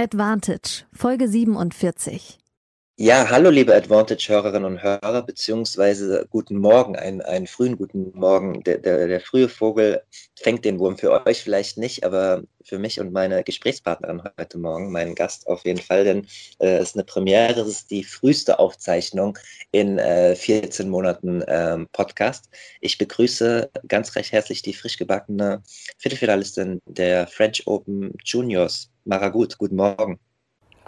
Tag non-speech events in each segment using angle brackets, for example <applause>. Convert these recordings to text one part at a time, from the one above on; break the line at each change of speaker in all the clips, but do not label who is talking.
Advantage, Folge 47.
Ja, hallo liebe Advantage-Hörerinnen und Hörer, beziehungsweise guten Morgen, einen, einen frühen guten Morgen. Der, der, der frühe Vogel fängt den Wurm für euch vielleicht nicht, aber für mich und meine Gesprächspartnerin heute Morgen, meinen Gast auf jeden Fall, denn äh, es ist eine Premiere, es ist die früheste Aufzeichnung in äh, 14 Monaten ähm, Podcast. Ich begrüße ganz recht herzlich die frisch gebackene Viertelfinalistin der French Open Juniors, Mara Gut, guten Morgen.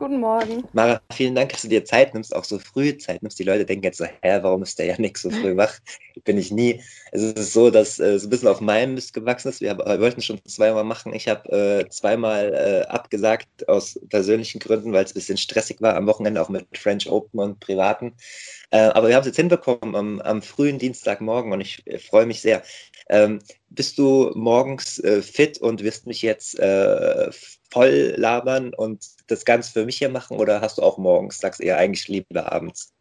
Guten Morgen.
Mara, vielen Dank, dass du dir Zeit nimmst, auch so früh Zeit nimmst. Die Leute denken jetzt so, hä, warum ist der Janik so früh wach? Bin ich nie. Es ist so, dass äh, so ein bisschen auf meinem Mist gewachsen ist. Wir, wir wollten schon zweimal machen. Ich habe äh, zweimal äh, abgesagt aus persönlichen Gründen, weil es ein bisschen stressig war am Wochenende, auch mit French Open und Privaten. Äh, aber wir haben es jetzt hinbekommen am, am frühen Dienstagmorgen und ich äh, freue mich sehr. Ähm, bist du morgens äh, fit und wirst mich jetzt äh, voll labern und das Ganze für mich hier machen oder hast du auch morgens, sagst eher eigentlich lieber abends?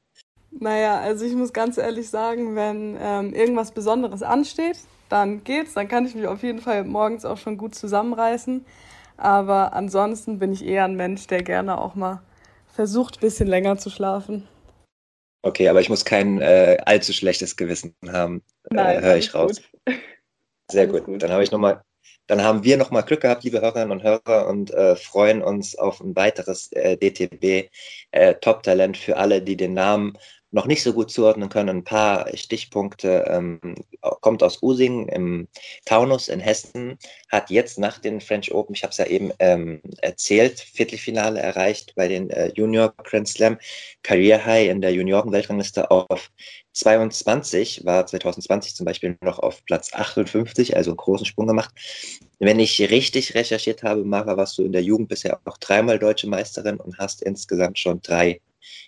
Naja, also ich muss ganz ehrlich sagen, wenn ähm, irgendwas Besonderes ansteht, dann geht's, dann kann ich mich auf jeden Fall morgens auch schon gut zusammenreißen. Aber ansonsten bin ich eher ein Mensch, der gerne auch mal versucht, ein bisschen länger zu schlafen.
Okay, aber ich muss kein äh, allzu schlechtes Gewissen haben, äh, höre ich raus. Gut. <laughs> Sehr gut. Dann habe ich noch mal dann haben wir nochmal Glück gehabt, liebe Hörerinnen und Hörer, und äh, freuen uns auf ein weiteres äh, DTB äh, Top-Talent für alle, die den Namen noch nicht so gut zuordnen können. Ein paar Stichpunkte. Ähm, kommt aus Usingen im Taunus in Hessen, hat jetzt nach den French Open, ich habe es ja eben ähm, erzählt, Viertelfinale erreicht bei den äh, Junior Grand Slam, Career High in der Junioren-Weltrangliste auf 22, war 2020 zum Beispiel noch auf Platz 58, also einen großen Sprung gemacht. Wenn ich richtig recherchiert habe, Mara, warst du in der Jugend bisher auch dreimal deutsche Meisterin und hast insgesamt schon drei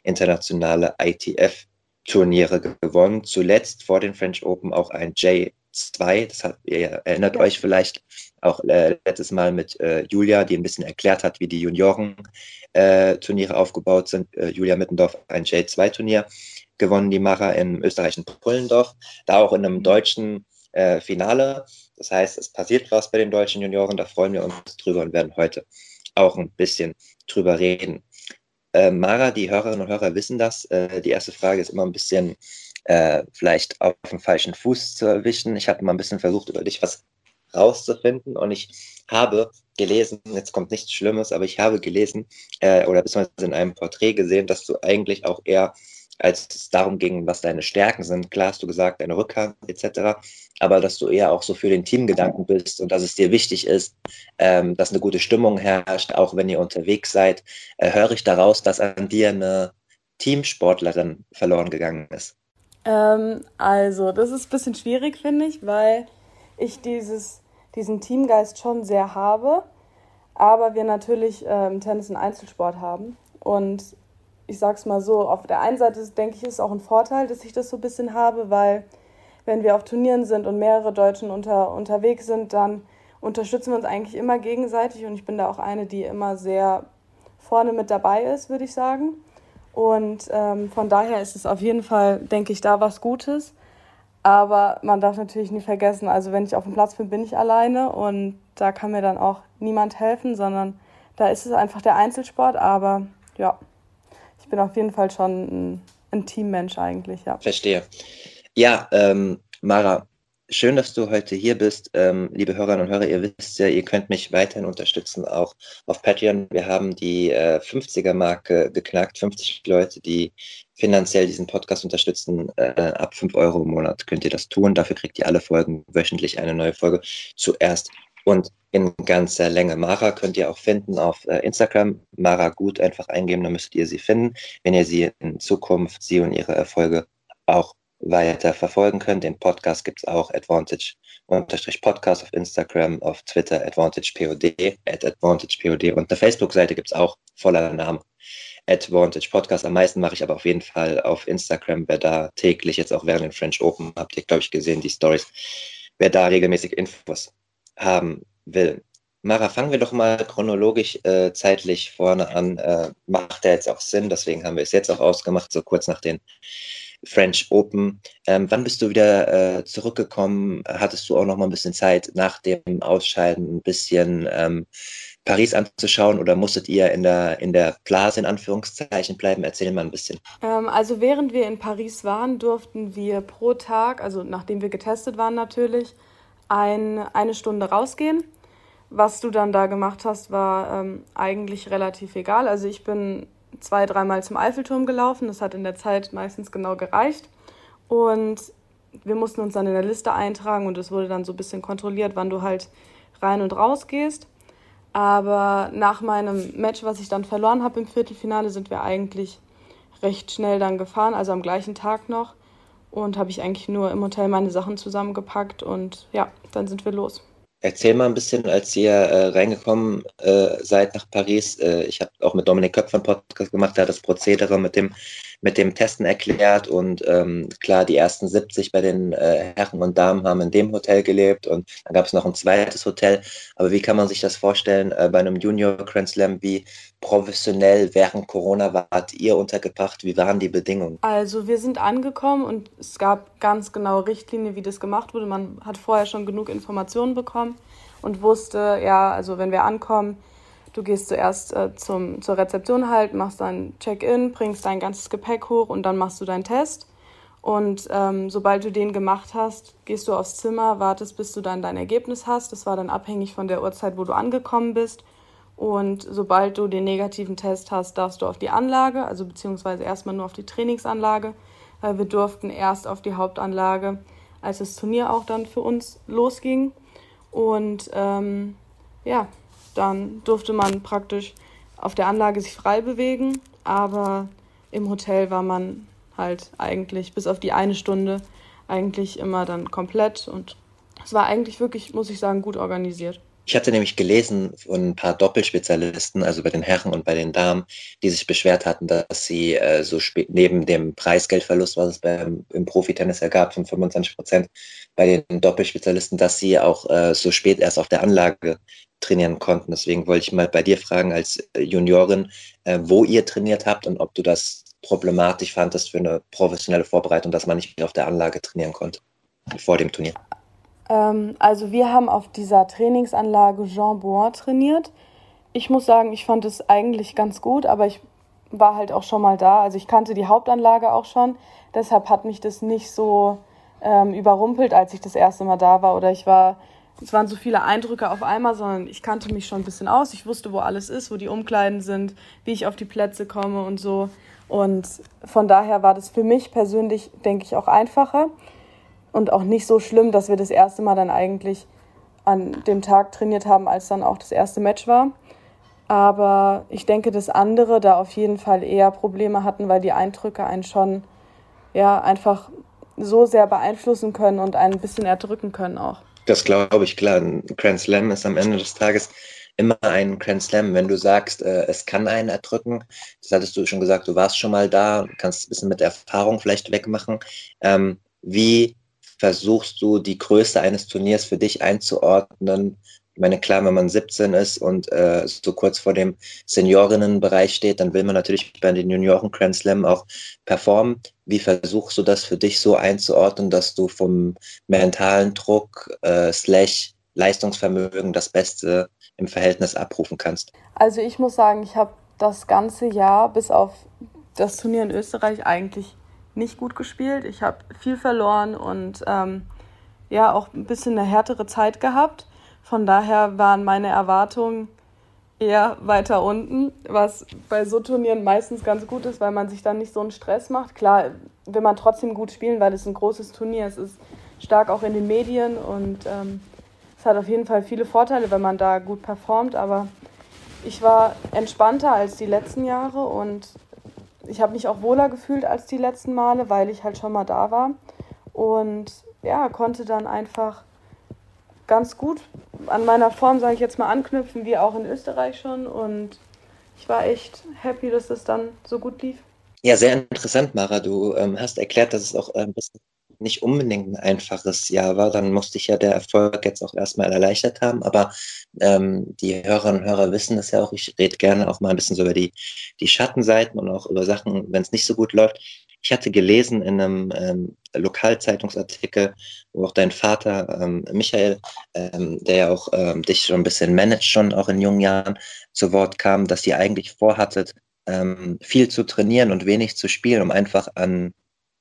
internationale ITF-Turniere gewonnen. Zuletzt vor den French Open auch ein J2. Das hat, ihr erinnert ja. euch vielleicht auch äh, letztes Mal mit äh, Julia, die ein bisschen erklärt hat, wie die Junioren-Turniere äh, aufgebaut sind. Äh, Julia Mittendorf ein J2-Turnier gewonnen, die Macher im österreichischen Pullendorf, da auch in einem mhm. deutschen äh, Finale. Das heißt, es passiert was bei den deutschen Junioren, da freuen wir uns drüber und werden heute auch ein bisschen drüber reden. Äh, Mara, die Hörerinnen und Hörer wissen das. Äh, die erste Frage ist immer ein bisschen äh, vielleicht auf den falschen Fuß zu erwischen. Ich habe mal ein bisschen versucht, über dich was rauszufinden und ich habe gelesen, jetzt kommt nichts Schlimmes, aber ich habe gelesen äh, oder beziehungsweise in einem Porträt gesehen, dass du eigentlich auch eher als es darum ging, was deine Stärken sind. Klar hast du gesagt, deine Rückhand etc., aber dass du eher auch so für den Teamgedanken bist und dass es dir wichtig ist, ähm, dass eine gute Stimmung herrscht, auch wenn ihr unterwegs seid. Äh, höre ich daraus, dass an dir eine Teamsportlerin verloren gegangen ist?
Ähm, also, das ist ein bisschen schwierig, finde ich, weil ich dieses, diesen Teamgeist schon sehr habe, aber wir natürlich äh, im Tennis einen Einzelsport haben. Und ich sag's mal so, auf der einen Seite denke ich, ist es auch ein Vorteil, dass ich das so ein bisschen habe, weil wenn wir auf Turnieren sind und mehrere Deutschen unter, unterwegs sind, dann unterstützen wir uns eigentlich immer gegenseitig und ich bin da auch eine, die immer sehr vorne mit dabei ist, würde ich sagen. Und ähm, von daher ist es auf jeden Fall, denke ich, da was Gutes. Aber man darf natürlich nie vergessen, also wenn ich auf dem Platz bin, bin ich alleine und da kann mir dann auch niemand helfen, sondern da ist es einfach der Einzelsport. Aber ja, bin auf jeden Fall schon ein, ein Teammensch eigentlich, ja.
Verstehe. Ja, ähm, Mara, schön, dass du heute hier bist. Ähm, liebe Hörerinnen und Hörer, ihr wisst ja, ihr könnt mich weiterhin unterstützen, auch auf Patreon. Wir haben die äh, 50er-Marke geknackt, 50 Leute, die finanziell diesen Podcast unterstützen. Äh, ab 5 Euro im Monat könnt ihr das tun. Dafür kriegt ihr alle Folgen wöchentlich eine neue Folge zuerst und in ganzer Länge. Mara könnt ihr auch finden auf äh, Instagram. Mara Gut einfach eingeben, dann müsstet ihr sie finden, wenn ihr sie in Zukunft, sie und ihre Erfolge auch weiter verfolgen könnt. Den Podcast gibt es auch, Advantage Podcast auf Instagram, auf Twitter, AdvantagePod, at AdvantagePod und eine Facebook-Seite gibt es auch, voller Name, Advantage Podcast. Am meisten mache ich aber auf jeden Fall auf Instagram, wer da täglich, jetzt auch während den French Open, habt ihr, glaube ich, gesehen, die Stories, wer da regelmäßig Infos haben will. Mara, fangen wir doch mal chronologisch äh, zeitlich vorne an. Äh, macht ja jetzt auch Sinn, deswegen haben wir es jetzt auch ausgemacht, so kurz nach den French Open. Ähm, wann bist du wieder äh, zurückgekommen? Hattest du auch noch mal ein bisschen Zeit nach dem Ausscheiden ein bisschen ähm, Paris anzuschauen oder musstet ihr in der, in der Blase in Anführungszeichen bleiben? Erzähl mal ein bisschen.
Ähm, also während wir in Paris waren, durften wir pro Tag, also nachdem wir getestet waren natürlich, ein, eine Stunde rausgehen was du dann da gemacht hast, war ähm, eigentlich relativ egal. Also ich bin zwei, dreimal zum Eiffelturm gelaufen. Das hat in der Zeit meistens genau gereicht. Und wir mussten uns dann in der Liste eintragen und es wurde dann so ein bisschen kontrolliert, wann du halt rein und raus gehst. Aber nach meinem Match, was ich dann verloren habe im Viertelfinale, sind wir eigentlich recht schnell dann gefahren, also am gleichen Tag noch. Und habe ich eigentlich nur im Hotel meine Sachen zusammengepackt und ja, dann sind wir los.
Erzähl mal ein bisschen, als ihr äh, reingekommen äh, seid nach Paris. Äh, ich habe auch mit Dominik Köpfer einen Podcast gemacht, der hat das Prozedere mit dem, mit dem Testen erklärt. Und ähm, klar, die ersten 70 bei den äh, Herren und Damen haben in dem Hotel gelebt und dann gab es noch ein zweites Hotel. Aber wie kann man sich das vorstellen äh, bei einem Junior Grand Slam? Wie professionell während Corona wart ihr untergebracht? Wie waren die Bedingungen?
Also wir sind angekommen und es gab ganz genaue Richtlinien, wie das gemacht wurde. Man hat vorher schon genug Informationen bekommen und wusste, ja, also wenn wir ankommen, du gehst zuerst äh, zum, zur Rezeption halt, machst dein Check-in, bringst dein ganzes Gepäck hoch und dann machst du deinen Test. Und ähm, sobald du den gemacht hast, gehst du aufs Zimmer, wartest, bis du dann dein Ergebnis hast. Das war dann abhängig von der Uhrzeit, wo du angekommen bist. Und sobald du den negativen Test hast, darfst du auf die Anlage, also beziehungsweise erstmal nur auf die Trainingsanlage. Weil wir durften erst auf die Hauptanlage, als das Turnier auch dann für uns losging. Und ähm, ja, dann durfte man praktisch auf der Anlage sich frei bewegen, aber im Hotel war man halt eigentlich bis auf die eine Stunde eigentlich immer dann komplett und es war eigentlich wirklich, muss ich sagen, gut organisiert.
Ich hatte nämlich gelesen von ein paar Doppelspezialisten, also bei den Herren und bei den Damen, die sich beschwert hatten, dass sie äh, so spät neben dem Preisgeldverlust, was es beim, im Profitennis ja gab, von 25 Prozent bei den Doppelspezialisten, dass sie auch äh, so spät erst auf der Anlage trainieren konnten. Deswegen wollte ich mal bei dir fragen als Juniorin, äh, wo ihr trainiert habt und ob du das problematisch fandest für eine professionelle Vorbereitung, dass man nicht auf der Anlage trainieren konnte vor dem Turnier.
Ähm, also wir haben auf dieser Trainingsanlage Jean Bois trainiert. Ich muss sagen, ich fand es eigentlich ganz gut, aber ich war halt auch schon mal da. Also ich kannte die Hauptanlage auch schon. Deshalb hat mich das nicht so ähm, überrumpelt, als ich das erste Mal da war. Oder ich war, es waren so viele Eindrücke auf einmal, sondern ich kannte mich schon ein bisschen aus. Ich wusste, wo alles ist, wo die Umkleiden sind, wie ich auf die Plätze komme und so. Und von daher war das für mich persönlich, denke ich, auch einfacher und auch nicht so schlimm, dass wir das erste Mal dann eigentlich an dem Tag trainiert haben, als dann auch das erste Match war. Aber ich denke, dass andere da auf jeden Fall eher Probleme hatten, weil die Eindrücke einen schon ja einfach so sehr beeinflussen können und einen ein bisschen erdrücken können auch.
Das glaube ich, klar. Ein Grand Slam ist am Ende des Tages immer ein Grand Slam. Wenn du sagst, äh, es kann einen erdrücken, das hattest du schon gesagt, du warst schon mal da, kannst ein bisschen mit Erfahrung vielleicht wegmachen. Ähm, wie versuchst du die Größe eines Turniers für dich einzuordnen? Ich meine, klar, wenn man 17 ist und äh, so kurz vor dem Seniorinnenbereich steht, dann will man natürlich bei den Junioren Grand Slam auch performen. Wie versuchst du das für dich so einzuordnen, dass du vom mentalen Druck äh, slash Leistungsvermögen das Beste im Verhältnis abrufen kannst?
Also ich muss sagen, ich habe das ganze Jahr bis auf das Turnier in Österreich eigentlich nicht gut gespielt. Ich habe viel verloren und ähm, ja auch ein bisschen eine härtere Zeit gehabt. Von daher waren meine Erwartungen eher weiter unten, was bei so Turnieren meistens ganz gut ist, weil man sich dann nicht so einen Stress macht. Klar, will man trotzdem gut spielen, weil es ein großes Turnier ist. Es ist stark auch in den Medien und ähm, es hat auf jeden Fall viele Vorteile, wenn man da gut performt. Aber ich war entspannter als die letzten Jahre und ich habe mich auch wohler gefühlt als die letzten Male, weil ich halt schon mal da war. und ja, konnte dann einfach ganz gut an meiner Form, sage ich jetzt mal, anknüpfen, wie auch in Österreich schon. Und ich war echt happy, dass es dann so gut lief.
Ja, sehr interessant, Mara. Du ähm, hast erklärt, dass es auch ein bisschen nicht unbedingt ein einfaches Jahr war, dann musste ich ja der Erfolg jetzt auch erstmal erleichtert haben. Aber ähm, die Hörerinnen und Hörer wissen das ja auch. Ich rede gerne auch mal ein bisschen so über die, die Schattenseiten und auch über Sachen, wenn es nicht so gut läuft. Ich hatte gelesen in einem ähm, Lokalzeitungsartikel, wo auch dein Vater ähm, Michael, ähm, der ja auch ähm, dich schon ein bisschen managt, schon auch in jungen Jahren zu Wort kam, dass ihr eigentlich vorhattet, ähm, viel zu trainieren und wenig zu spielen, um einfach an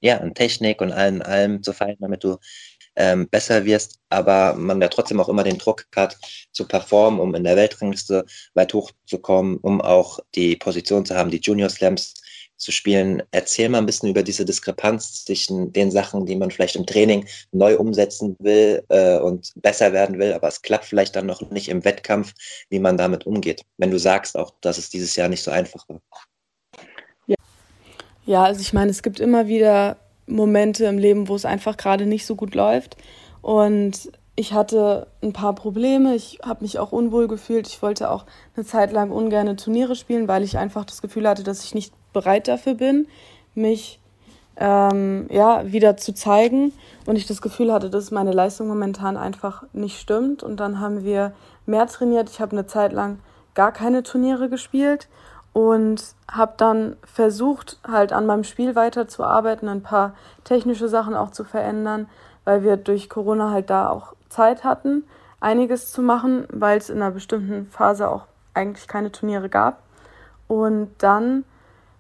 ja, an Technik und allem, allem zu feiern, damit du ähm, besser wirst, aber man ja trotzdem auch immer den Druck hat, zu performen, um in der Weltrangliste weit hochzukommen, um auch die Position zu haben, die Junior Slams zu spielen. Erzähl mal ein bisschen über diese Diskrepanz zwischen den Sachen, die man vielleicht im Training neu umsetzen will äh, und besser werden will, aber es klappt vielleicht dann noch nicht im Wettkampf, wie man damit umgeht. Wenn du sagst auch, dass es dieses Jahr nicht so einfach war.
Ja, also ich meine, es gibt immer wieder Momente im Leben, wo es einfach gerade nicht so gut läuft. Und ich hatte ein paar Probleme. Ich habe mich auch unwohl gefühlt. Ich wollte auch eine Zeit lang ungern Turniere spielen, weil ich einfach das Gefühl hatte, dass ich nicht bereit dafür bin, mich ähm, ja, wieder zu zeigen. Und ich das Gefühl hatte, dass meine Leistung momentan einfach nicht stimmt. Und dann haben wir mehr trainiert. Ich habe eine Zeit lang gar keine Turniere gespielt und habe dann versucht, halt an meinem Spiel weiterzuarbeiten, ein paar technische Sachen auch zu verändern, weil wir durch Corona halt da auch Zeit hatten, einiges zu machen, weil es in einer bestimmten Phase auch eigentlich keine Turniere gab. Und dann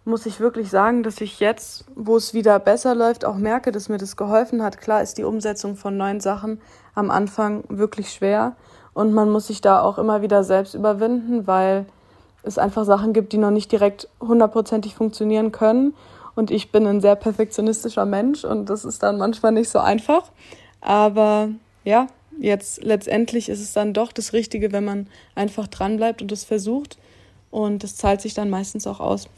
muss ich wirklich sagen, dass ich jetzt, wo es wieder besser läuft, auch merke, dass mir das geholfen hat. Klar ist die Umsetzung von neuen Sachen am Anfang wirklich schwer und man muss sich da auch immer wieder selbst überwinden, weil es einfach Sachen gibt, die noch nicht direkt hundertprozentig funktionieren können. Und ich bin ein sehr perfektionistischer Mensch und das ist dann manchmal nicht so einfach. Aber ja, jetzt letztendlich ist es dann doch das Richtige, wenn man einfach dranbleibt und es versucht. Und das zahlt sich dann meistens auch aus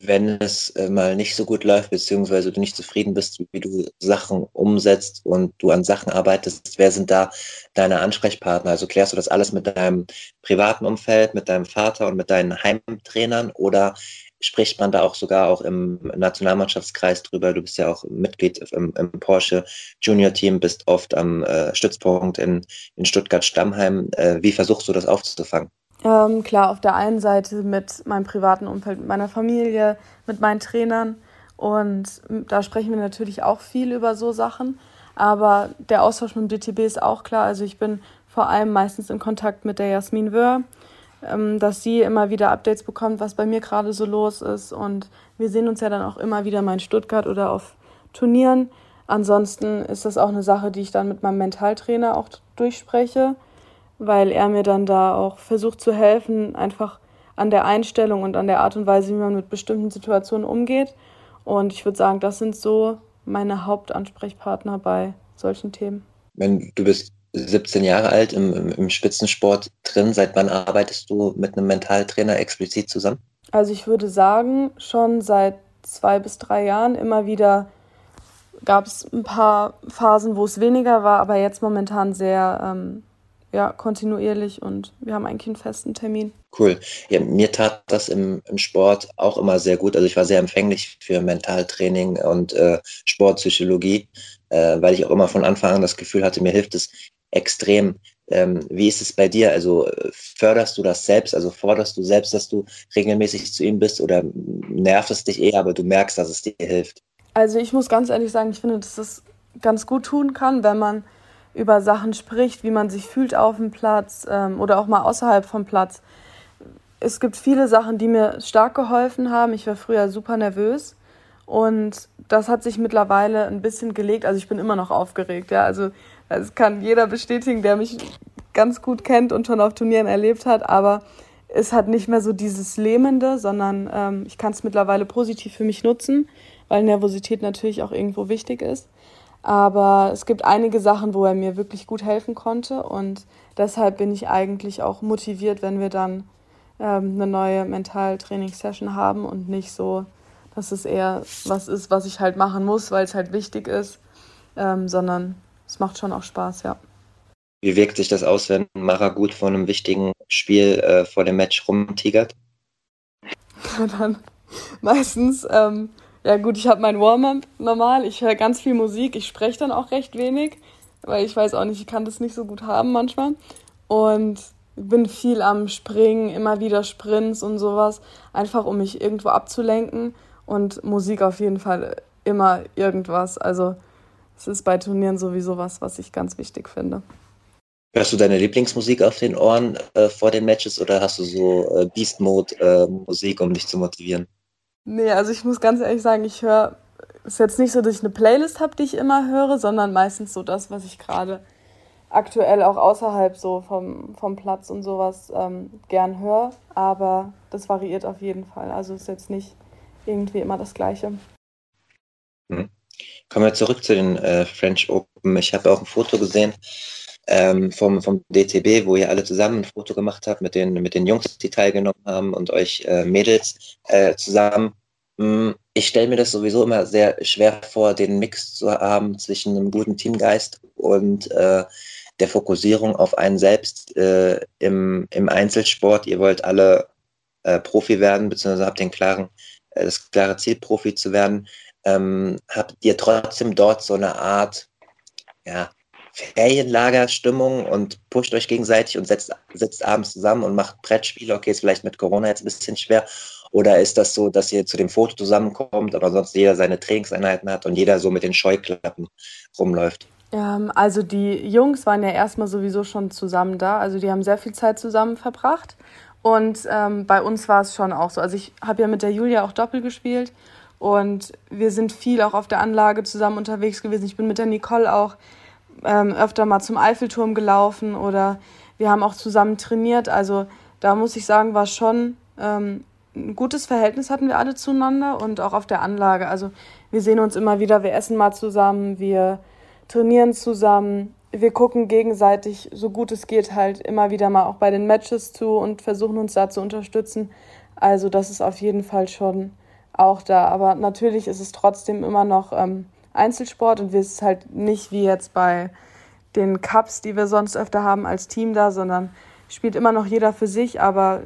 wenn es äh, mal nicht so gut läuft, beziehungsweise du nicht zufrieden bist, wie du Sachen umsetzt und du an Sachen arbeitest, wer sind da deine Ansprechpartner? Also klärst du das alles mit deinem privaten Umfeld, mit deinem Vater und mit deinen Heimtrainern oder spricht man da auch sogar auch im Nationalmannschaftskreis drüber? Du bist ja auch Mitglied im, im Porsche Junior Team, bist oft am äh, Stützpunkt in, in Stuttgart-Stammheim. Äh, wie versuchst du das aufzufangen?
Ähm, klar, auf der einen Seite mit meinem privaten Umfeld, mit meiner Familie, mit meinen Trainern. Und da sprechen wir natürlich auch viel über so Sachen. Aber der Austausch mit dem DTB ist auch klar. Also ich bin vor allem meistens in Kontakt mit der Jasmin Wöhr, ähm, dass sie immer wieder Updates bekommt, was bei mir gerade so los ist. Und wir sehen uns ja dann auch immer wieder mal in Stuttgart oder auf Turnieren. Ansonsten ist das auch eine Sache, die ich dann mit meinem Mentaltrainer auch durchspreche weil er mir dann da auch versucht zu helfen, einfach an der Einstellung und an der Art und Weise, wie man mit bestimmten Situationen umgeht. Und ich würde sagen, das sind so meine Hauptansprechpartner bei solchen Themen.
Wenn du bist 17 Jahre alt im, im, im Spitzensport drin, seit wann arbeitest du mit einem Mentaltrainer explizit zusammen?
Also ich würde sagen, schon seit zwei bis drei Jahren immer wieder gab es ein paar Phasen, wo es weniger war, aber jetzt momentan sehr ähm, ja, kontinuierlich und wir haben eigentlich einen festen Termin.
Cool. Ja, mir tat das im, im Sport auch immer sehr gut. Also ich war sehr empfänglich für Mentaltraining und äh, Sportpsychologie, äh, weil ich auch immer von Anfang an das Gefühl hatte, mir hilft es extrem. Ähm, wie ist es bei dir? Also förderst du das selbst? Also forderst du selbst, dass du regelmäßig zu ihm bist oder nervt es dich eher, aber du merkst, dass es dir hilft?
Also ich muss ganz ehrlich sagen, ich finde, dass das ganz gut tun kann, wenn man über Sachen spricht, wie man sich fühlt auf dem Platz ähm, oder auch mal außerhalb vom Platz. Es gibt viele Sachen, die mir stark geholfen haben. Ich war früher super nervös und das hat sich mittlerweile ein bisschen gelegt. Also ich bin immer noch aufgeregt, ja. Also das kann jeder bestätigen, der mich ganz gut kennt und schon auf Turnieren erlebt hat. Aber es hat nicht mehr so dieses Lähmende, sondern ähm, ich kann es mittlerweile positiv für mich nutzen, weil Nervosität natürlich auch irgendwo wichtig ist. Aber es gibt einige Sachen, wo er mir wirklich gut helfen konnte und deshalb bin ich eigentlich auch motiviert, wenn wir dann ähm, eine neue Mentaltrainingssession haben und nicht so dass es eher was ist, was ich halt machen muss, weil es halt wichtig ist, ähm, sondern es macht schon auch Spaß, ja.
Wie wirkt sich das aus, wenn Mara gut vor einem wichtigen Spiel äh, vor dem Match rumtigert?
Ja, <laughs> dann meistens, ähm, ja gut, ich habe mein Warm-up normal, ich höre ganz viel Musik, ich spreche dann auch recht wenig, weil ich weiß auch nicht, ich kann das nicht so gut haben manchmal. Und bin viel am Springen, immer wieder Sprints und sowas, einfach um mich irgendwo abzulenken. Und Musik auf jeden Fall immer irgendwas. Also es ist bei Turnieren sowieso was, was ich ganz wichtig finde.
Hörst du deine Lieblingsmusik auf den Ohren äh, vor den Matches oder hast du so äh, Beast Mode äh, Musik, um dich zu motivieren?
Nee, also ich muss ganz ehrlich sagen, ich höre, es ist jetzt nicht so, dass ich eine Playlist habe, die ich immer höre, sondern meistens so das, was ich gerade aktuell auch außerhalb so vom, vom Platz und sowas ähm, gern höre. Aber das variiert auf jeden Fall. Also ist jetzt nicht irgendwie immer das Gleiche.
Hm. Kommen wir zurück zu den äh, French Open. Ich habe auch ein Foto gesehen ähm, vom, vom DTB, wo ihr alle zusammen ein Foto gemacht habt mit den, mit den Jungs, die teilgenommen haben und euch äh, Mädels äh, zusammen. Hm, ich stelle mir das sowieso immer sehr schwer vor, den Mix zu haben zwischen einem guten Teamgeist und äh, der Fokussierung auf einen selbst äh, im, im Einzelsport. Ihr wollt alle äh, Profi werden, beziehungsweise habt den klaren, äh, das klare Ziel, Profi zu werden. Ähm, habt ihr trotzdem dort so eine Art ja, Ferienlagerstimmung und pusht euch gegenseitig und setzt, sitzt abends zusammen und macht Brettspiele? Okay, ist vielleicht mit Corona jetzt ein bisschen schwer. Oder ist das so, dass ihr zu dem Foto zusammenkommt, aber sonst jeder seine Trainingseinheiten hat und jeder so mit den Scheuklappen rumläuft?
Ähm, also die Jungs waren ja erstmal sowieso schon zusammen da. Also die haben sehr viel Zeit zusammen verbracht. Und ähm, bei uns war es schon auch so. Also ich habe ja mit der Julia auch Doppel gespielt und wir sind viel auch auf der Anlage zusammen unterwegs gewesen. Ich bin mit der Nicole auch ähm, öfter mal zum Eiffelturm gelaufen oder wir haben auch zusammen trainiert. Also da muss ich sagen, war schon ähm, ein gutes Verhältnis hatten wir alle zueinander und auch auf der Anlage. Also wir sehen uns immer wieder, wir essen mal zusammen, wir trainieren zusammen. Wir gucken gegenseitig, so gut es geht, halt immer wieder mal auch bei den Matches zu und versuchen uns da zu unterstützen. Also das ist auf jeden Fall schon auch da. Aber natürlich ist es trotzdem immer noch ähm, Einzelsport und wir ist halt nicht wie jetzt bei den Cups, die wir sonst öfter haben, als Team da, sondern spielt immer noch jeder für sich. Aber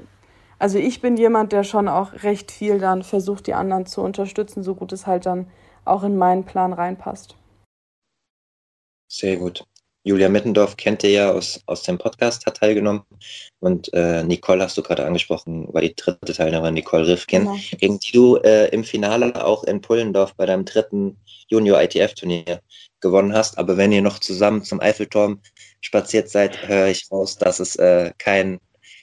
also ich bin jemand, der schon auch recht viel dann versucht, die anderen zu unterstützen, so gut es halt dann auch in meinen Plan reinpasst.
Sehr gut. Julia Mittendorf kennt ihr ja aus, aus dem Podcast, hat teilgenommen. Und äh, Nicole hast du gerade angesprochen, war die dritte Teilnehmerin, Nicole Rifkin, genau. gegen die du äh, im Finale auch in Pullendorf bei deinem dritten Junior-ITF-Turnier gewonnen hast. Aber wenn ihr noch zusammen zum Eiffelturm spaziert seid, höre ich raus, dass es äh, kein,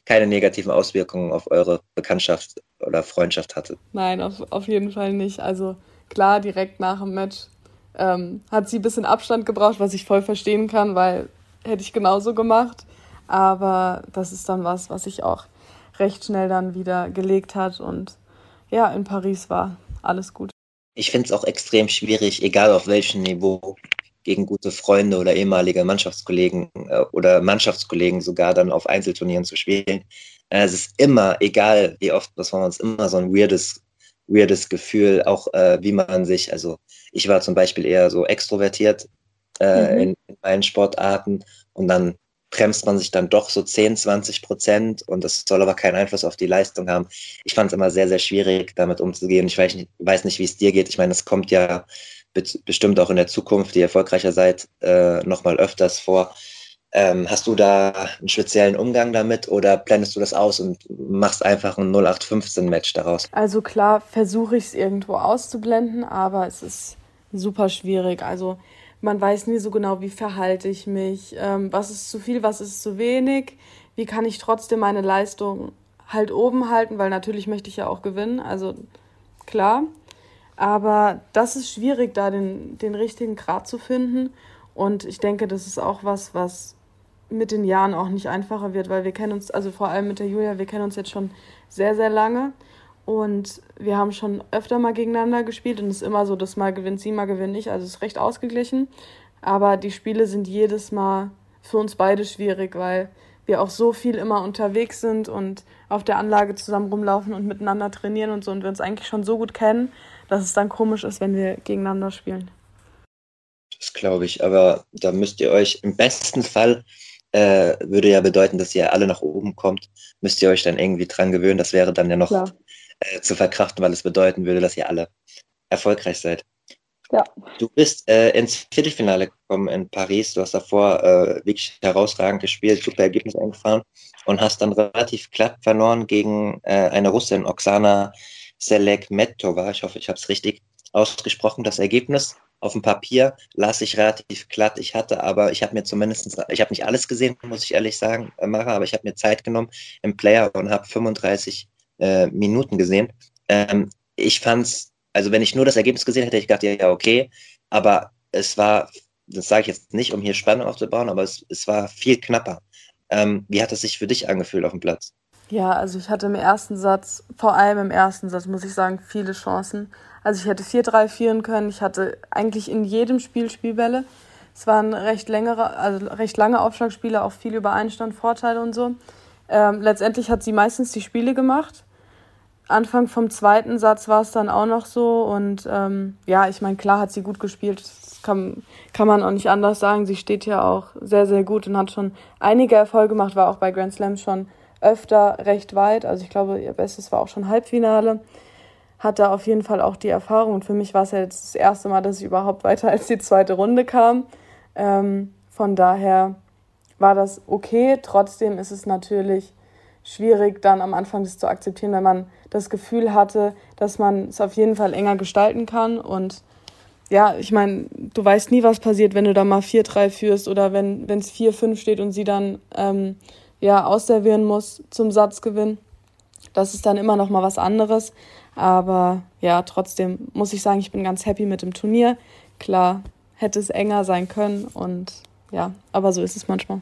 keine negativen Auswirkungen auf eure Bekanntschaft oder Freundschaft hatte.
Nein, auf, auf jeden Fall nicht. Also klar, direkt nach dem Match ähm, hat sie ein bisschen Abstand gebraucht, was ich voll verstehen kann, weil hätte ich genauso gemacht. Aber das ist dann was, was sich auch recht schnell dann wieder gelegt hat. Und ja, in Paris war alles gut.
Ich finde es auch extrem schwierig, egal auf welchem Niveau, gegen gute Freunde oder ehemalige Mannschaftskollegen äh, oder Mannschaftskollegen sogar dann auf Einzelturnieren zu spielen. Äh, es ist immer, egal wie oft, das war uns immer so ein weirdes weirdes Gefühl, auch äh, wie man sich, also ich war zum Beispiel eher so extrovertiert äh, mhm. in, in, meinen Sportarten und dann bremst man sich dann doch so 10, 20 Prozent und das soll aber keinen Einfluss auf die Leistung haben. Ich fand es immer sehr, sehr schwierig, damit umzugehen. Ich weiß nicht, weiß nicht wie es dir geht. Ich meine, es kommt ja bestimmt auch in der Zukunft, die erfolgreicher seid, äh, nochmal öfters vor, ähm, hast du da einen speziellen Umgang damit oder blendest du das aus und machst einfach ein 0815-Match daraus?
Also klar versuche ich es irgendwo auszublenden, aber es ist super schwierig. Also man weiß nie so genau, wie verhalte ich mich, ähm, was ist zu viel, was ist zu wenig, wie kann ich trotzdem meine Leistung halt oben halten, weil natürlich möchte ich ja auch gewinnen, also klar. Aber das ist schwierig, da den, den richtigen Grad zu finden. Und ich denke, das ist auch was, was mit den Jahren auch nicht einfacher wird, weil wir kennen uns, also vor allem mit der Julia, wir kennen uns jetzt schon sehr, sehr lange und wir haben schon öfter mal gegeneinander gespielt und es ist immer so, dass mal gewinnt sie, mal gewinne ich, also es ist recht ausgeglichen. Aber die Spiele sind jedes Mal für uns beide schwierig, weil wir auch so viel immer unterwegs sind und auf der Anlage zusammen rumlaufen und miteinander trainieren und so und wir uns eigentlich schon so gut kennen, dass es dann komisch ist, wenn wir gegeneinander spielen.
Das glaube ich, aber da müsst ihr euch im besten Fall äh, würde ja bedeuten, dass ihr alle nach oben kommt, müsst ihr euch dann irgendwie dran gewöhnen. Das wäre dann ja noch äh, zu verkraften, weil es bedeuten würde, dass ihr alle erfolgreich seid. Ja. Du bist äh, ins Viertelfinale gekommen in Paris. Du hast davor äh, wirklich herausragend gespielt, super Ergebnis eingefahren und hast dann relativ glatt verloren gegen äh, eine Russin, Oksana Selekmetova. Ich hoffe, ich habe es richtig ausgesprochen. Das Ergebnis auf dem Papier las ich relativ glatt. Ich hatte aber, ich habe mir zumindest, ich habe nicht alles gesehen, muss ich ehrlich sagen, äh, Mara, aber ich habe mir Zeit genommen im Player und habe 35 äh, Minuten gesehen. Ähm, ich fand's, also wenn ich nur das Ergebnis gesehen hätte, hätte ich gedacht, ja, ja, okay, aber es war, das sage ich jetzt nicht, um hier Spannung aufzubauen, aber es, es war viel knapper. Ähm, wie hat es sich für dich angefühlt auf dem Platz?
Ja, also ich hatte im ersten Satz, vor allem im ersten Satz, muss ich sagen, viele Chancen. Also ich hätte 4-3 führen können. Ich hatte eigentlich in jedem Spiel Spielbälle. Es waren recht längere, also recht lange Aufschlagspiele, auch viel über Einstand, Vorteile und so. Ähm, letztendlich hat sie meistens die Spiele gemacht. Anfang vom zweiten Satz war es dann auch noch so. Und ähm, ja, ich meine, klar hat sie gut gespielt. Das kann, kann man auch nicht anders sagen. Sie steht ja auch sehr, sehr gut und hat schon einige Erfolge gemacht, war auch bei Grand Slam schon öfter recht weit. Also ich glaube, ihr Bestes war auch schon Halbfinale hat da auf jeden Fall auch die Erfahrung. Und für mich war es ja jetzt das erste Mal, dass ich überhaupt weiter als die zweite Runde kam. Ähm, von daher war das okay. Trotzdem ist es natürlich schwierig, dann am Anfang das zu akzeptieren, wenn man das Gefühl hatte, dass man es auf jeden Fall enger gestalten kann. Und ja, ich meine, du weißt nie, was passiert, wenn du da mal 4-3 führst oder wenn es 4-5 steht und sie dann ähm, ja, ausservieren muss zum Satzgewinn. Das ist dann immer noch mal was anderes. Aber ja, trotzdem muss ich sagen, ich bin ganz happy mit dem Turnier. Klar, hätte es enger sein können und ja, aber so ist es manchmal.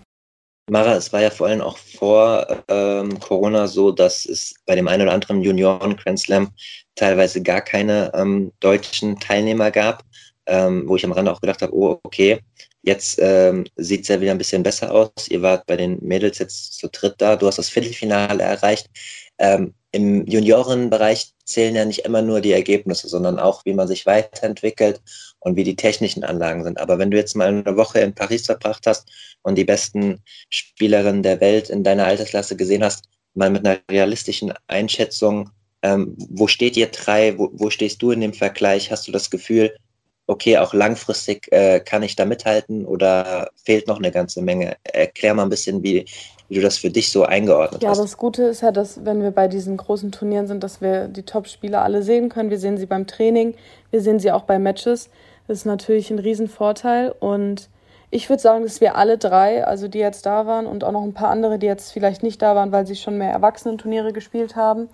Mara, es war ja vor allem auch vor ähm, Corona so, dass es bei dem einen oder anderen Junioren Grand Slam teilweise gar keine ähm, deutschen Teilnehmer gab, ähm, wo ich am Rande auch gedacht habe, oh, okay, jetzt ähm, sieht es ja wieder ein bisschen besser aus. Ihr wart bei den Mädels jetzt zu dritt da, du hast das Viertelfinale erreicht. Ähm, Im Juniorenbereich zählen ja nicht immer nur die Ergebnisse, sondern auch, wie man sich weiterentwickelt und wie die technischen Anlagen sind. Aber wenn du jetzt mal eine Woche in Paris verbracht hast und die besten Spielerinnen der Welt in deiner Altersklasse gesehen hast, mal mit einer realistischen Einschätzung, ähm, wo steht ihr drei, wo, wo stehst du in dem Vergleich? Hast du das Gefühl, okay, auch langfristig äh, kann ich da mithalten oder fehlt noch eine ganze Menge? Erklär mal ein bisschen, wie, wie du das für dich so eingeordnet
ja,
hast.
Ja, das Gute ist ja, dass wenn wir bei diesen großen Turnieren sind, dass wir die Top-Spieler alle sehen können. Wir sehen sie beim Training, wir sehen sie auch bei Matches. Das ist natürlich ein Riesenvorteil und ich würde sagen, dass wir alle drei, also die jetzt da waren und auch noch ein paar andere, die jetzt vielleicht nicht da waren, weil sie schon mehr Erwachsenen-Turniere gespielt haben,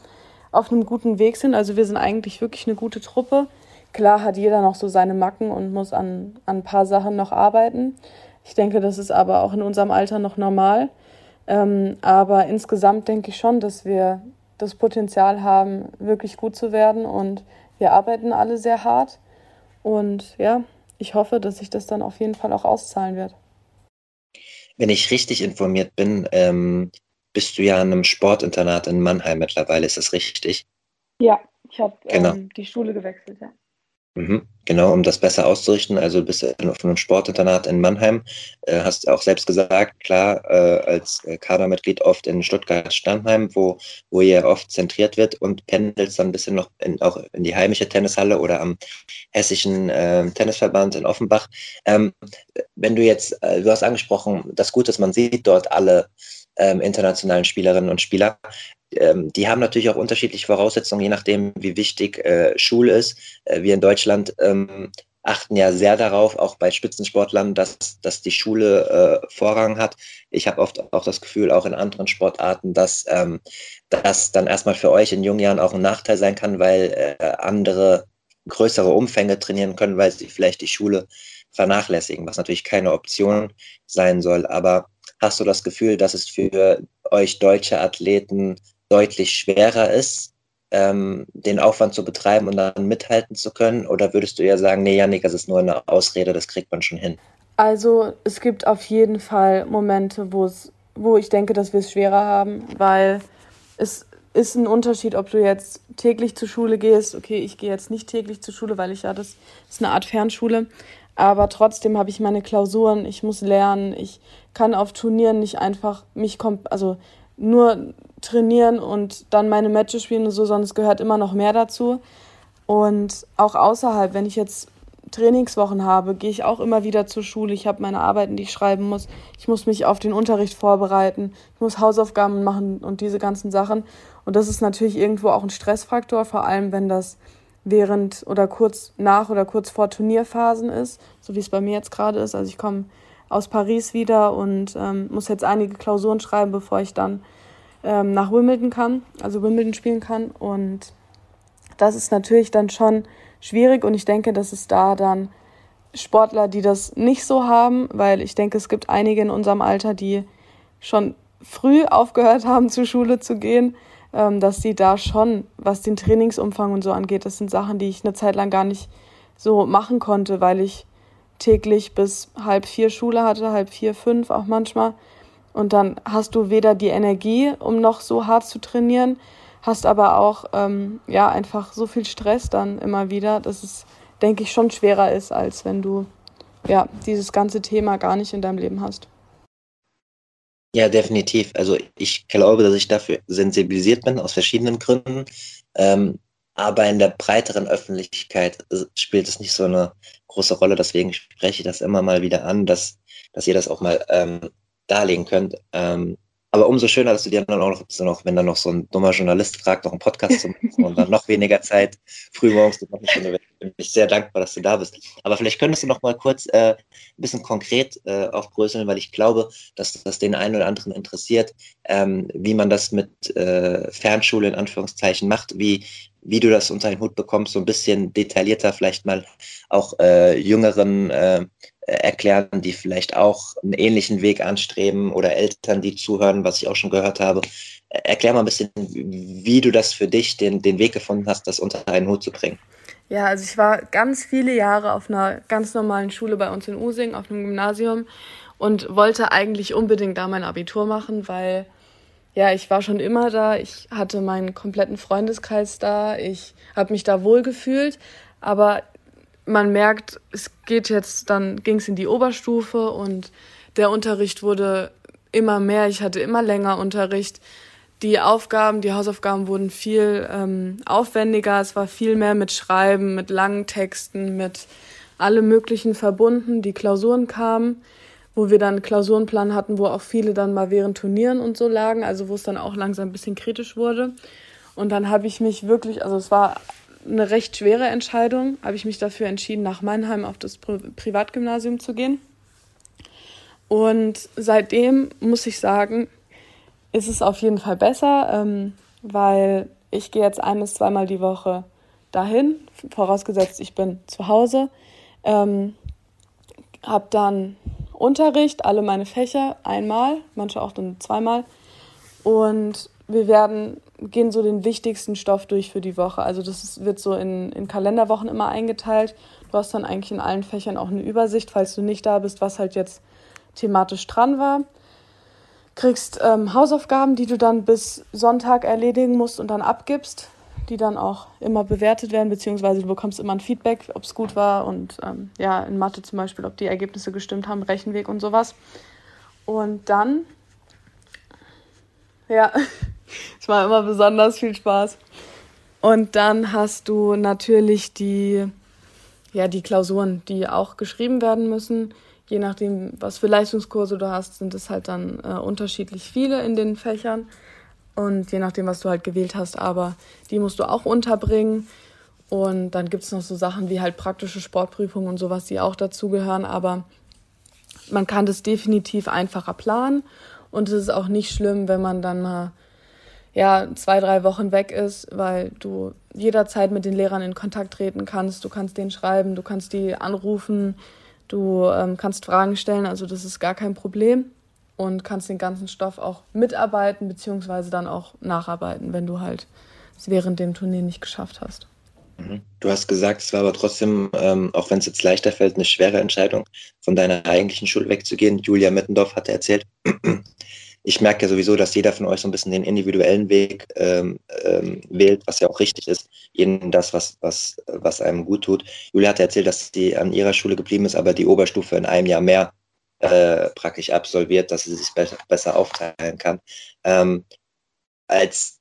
auf einem guten Weg sind. Also wir sind eigentlich wirklich eine gute Truppe. Klar hat jeder noch so seine Macken und muss an, an ein paar Sachen noch arbeiten. Ich denke, das ist aber auch in unserem Alter noch normal. Ähm, aber insgesamt denke ich schon, dass wir das Potenzial haben, wirklich gut zu werden und wir arbeiten alle sehr hart. Und ja, ich hoffe, dass sich das dann auf jeden Fall auch auszahlen wird.
Wenn ich richtig informiert bin, ähm, bist du ja an einem Sportinternat in Mannheim mittlerweile, ist das richtig?
Ja, ich habe genau. ähm, die Schule gewechselt, ja.
Mhm, genau, um das besser auszurichten. Also du bist auf einem Sportinternat in Mannheim, äh, hast auch selbst gesagt, klar, äh, als äh, Kadermitglied oft in Stuttgart-Stammheim, wo, wo ihr oft zentriert wird und pendelst dann ein bisschen noch in, auch in die heimische Tennishalle oder am hessischen äh, Tennisverband in Offenbach. Ähm, wenn du jetzt, du hast angesprochen, das Gute ist, man sieht dort alle ähm, internationalen Spielerinnen und Spieler ähm, die haben natürlich auch unterschiedliche Voraussetzungen, je nachdem, wie wichtig äh, Schule ist. Äh, wir in Deutschland ähm, achten ja sehr darauf, auch bei Spitzensportlern, dass, dass die Schule äh, Vorrang hat. Ich habe oft auch das Gefühl, auch in anderen Sportarten, dass ähm, das dann erstmal für euch in jungen Jahren auch ein Nachteil sein kann, weil äh, andere größere Umfänge trainieren können, weil sie vielleicht die Schule vernachlässigen, was natürlich keine Option sein soll. Aber hast du das Gefühl, dass es für euch deutsche Athleten deutlich schwerer ist, ähm, den Aufwand zu betreiben und dann mithalten zu können? Oder würdest du eher sagen, nee, Janik, das ist nur eine Ausrede, das kriegt man schon hin?
Also es gibt auf jeden Fall Momente, wo ich denke, dass wir es schwerer haben, weil es ist ein Unterschied, ob du jetzt täglich zur Schule gehst. Okay, ich gehe jetzt nicht täglich zur Schule, weil ich ja, das ist eine Art Fernschule. Aber trotzdem habe ich meine Klausuren, ich muss lernen, ich kann auf Turnieren nicht einfach mich kommt, also nur trainieren und dann meine Matches spielen und so, sondern es gehört immer noch mehr dazu. Und auch außerhalb, wenn ich jetzt Trainingswochen habe, gehe ich auch immer wieder zur Schule. Ich habe meine Arbeiten, die ich schreiben muss. Ich muss mich auf den Unterricht vorbereiten. Ich muss Hausaufgaben machen und diese ganzen Sachen. Und das ist natürlich irgendwo auch ein Stressfaktor, vor allem wenn das während oder kurz nach oder kurz vor Turnierphasen ist, so wie es bei mir jetzt gerade ist. Also ich komme aus Paris wieder und ähm, muss jetzt einige Klausuren schreiben, bevor ich dann ähm, nach Wimbledon kann, also Wimbledon spielen kann. Und das ist natürlich dann schon schwierig und ich denke, dass es da dann Sportler, die das nicht so haben, weil ich denke, es gibt einige in unserem Alter, die schon früh aufgehört <laughs> haben, zur Schule zu gehen, dass sie da schon, was den Trainingsumfang und so angeht, das sind Sachen, die ich eine Zeit lang gar nicht so machen konnte, weil ich täglich bis halb vier Schule hatte, halb vier, fünf auch manchmal. Und dann hast du weder die Energie, um noch so hart zu trainieren, hast aber auch ähm, ja einfach so viel Stress dann immer wieder, dass es, denke ich, schon schwerer ist, als wenn du ja dieses ganze Thema gar nicht in deinem Leben hast.
Ja, definitiv. Also ich glaube, dass ich dafür sensibilisiert bin aus verschiedenen Gründen. Ähm, aber in der breiteren Öffentlichkeit äh, spielt es nicht so eine große Rolle. Deswegen spreche ich das immer mal wieder an, dass, dass ihr das auch mal ähm, darlegen könnt. Ähm, aber umso schöner, dass du dir dann auch noch, so noch, wenn dann noch so ein dummer Journalist fragt, noch einen Podcast zu machen und dann noch weniger Zeit frühmorgens zu machen, bin ich sehr dankbar, dass du da bist. Aber vielleicht könntest du noch mal kurz äh, ein bisschen konkret äh, aufbröseln, weil ich glaube, dass das den einen oder anderen interessiert, ähm, wie man das mit äh, Fernschule in Anführungszeichen macht, wie, wie du das unter den Hut bekommst, so ein bisschen detaillierter vielleicht mal auch äh, jüngeren äh, erklären, die vielleicht auch einen ähnlichen Weg anstreben oder Eltern, die zuhören, was ich auch schon gehört habe. Erklär mal ein bisschen, wie du das für dich, den, den Weg gefunden hast, das unter einen Hut zu bringen.
Ja, also ich war ganz viele Jahre auf einer ganz normalen Schule bei uns in Using, auf einem Gymnasium und wollte eigentlich unbedingt da mein Abitur machen, weil ja, ich war schon immer da, ich hatte meinen kompletten Freundeskreis da, ich habe mich da wohl gefühlt, aber man merkt, es geht jetzt, dann ging es in die Oberstufe und der Unterricht wurde immer mehr, ich hatte immer länger Unterricht. Die Aufgaben, die Hausaufgaben wurden viel ähm, aufwendiger, es war viel mehr mit Schreiben, mit langen Texten, mit allem Möglichen verbunden. Die Klausuren kamen, wo wir dann einen Klausurenplan hatten, wo auch viele dann mal während Turnieren und so lagen, also wo es dann auch langsam ein bisschen kritisch wurde. Und dann habe ich mich wirklich, also es war eine recht schwere Entscheidung, habe ich mich dafür entschieden, nach Mannheim auf das Pri Privatgymnasium zu gehen. Und seitdem muss ich sagen, ist es auf jeden Fall besser, ähm, weil ich gehe jetzt ein bis zweimal die Woche dahin, vorausgesetzt ich bin zu Hause, ähm, habe dann Unterricht, alle meine Fächer einmal, manche auch dann zweimal und wir werden gehen so den wichtigsten Stoff durch für die Woche. Also das ist, wird so in, in Kalenderwochen immer eingeteilt. Du hast dann eigentlich in allen Fächern auch eine Übersicht, falls du nicht da bist, was halt jetzt thematisch dran war. Kriegst ähm, Hausaufgaben, die du dann bis Sonntag erledigen musst und dann abgibst, die dann auch immer bewertet werden, beziehungsweise du bekommst immer ein Feedback, ob es gut war und ähm, ja, in Mathe zum Beispiel, ob die Ergebnisse gestimmt haben, Rechenweg und sowas. Und dann, ja, <laughs> Es war immer besonders viel Spaß. Und dann hast du natürlich die, ja, die Klausuren, die auch geschrieben werden müssen. Je nachdem, was für Leistungskurse du hast, sind es halt dann äh, unterschiedlich viele in den Fächern. Und je nachdem, was du halt gewählt hast, aber die musst du auch unterbringen. Und dann gibt es noch so Sachen wie halt praktische Sportprüfungen und sowas, die auch dazugehören. Aber man kann das definitiv einfacher planen. Und es ist auch nicht schlimm, wenn man dann mal ja, zwei, drei Wochen weg ist, weil du jederzeit mit den Lehrern in Kontakt treten kannst. Du kannst denen schreiben, du kannst die anrufen, du ähm, kannst Fragen stellen. Also das ist gar kein Problem und kannst den ganzen Stoff auch mitarbeiten beziehungsweise dann auch nacharbeiten, wenn du halt es während dem Turnier nicht geschafft hast.
Mhm. Du hast gesagt, es war aber trotzdem, ähm, auch wenn es jetzt leichter fällt, eine schwere Entscheidung, von deiner eigentlichen Schule wegzugehen. Julia Mittendorf hatte erzählt, <clears throat> ich merke ja sowieso, dass jeder von euch so ein bisschen den individuellen Weg ähm, ähm, wählt, was ja auch richtig ist, jeden das, was, was, was einem gut tut. Julia hat erzählt, dass sie an ihrer Schule geblieben ist, aber die Oberstufe in einem Jahr mehr äh, praktisch absolviert, dass sie sich besser, besser aufteilen kann. Ähm, als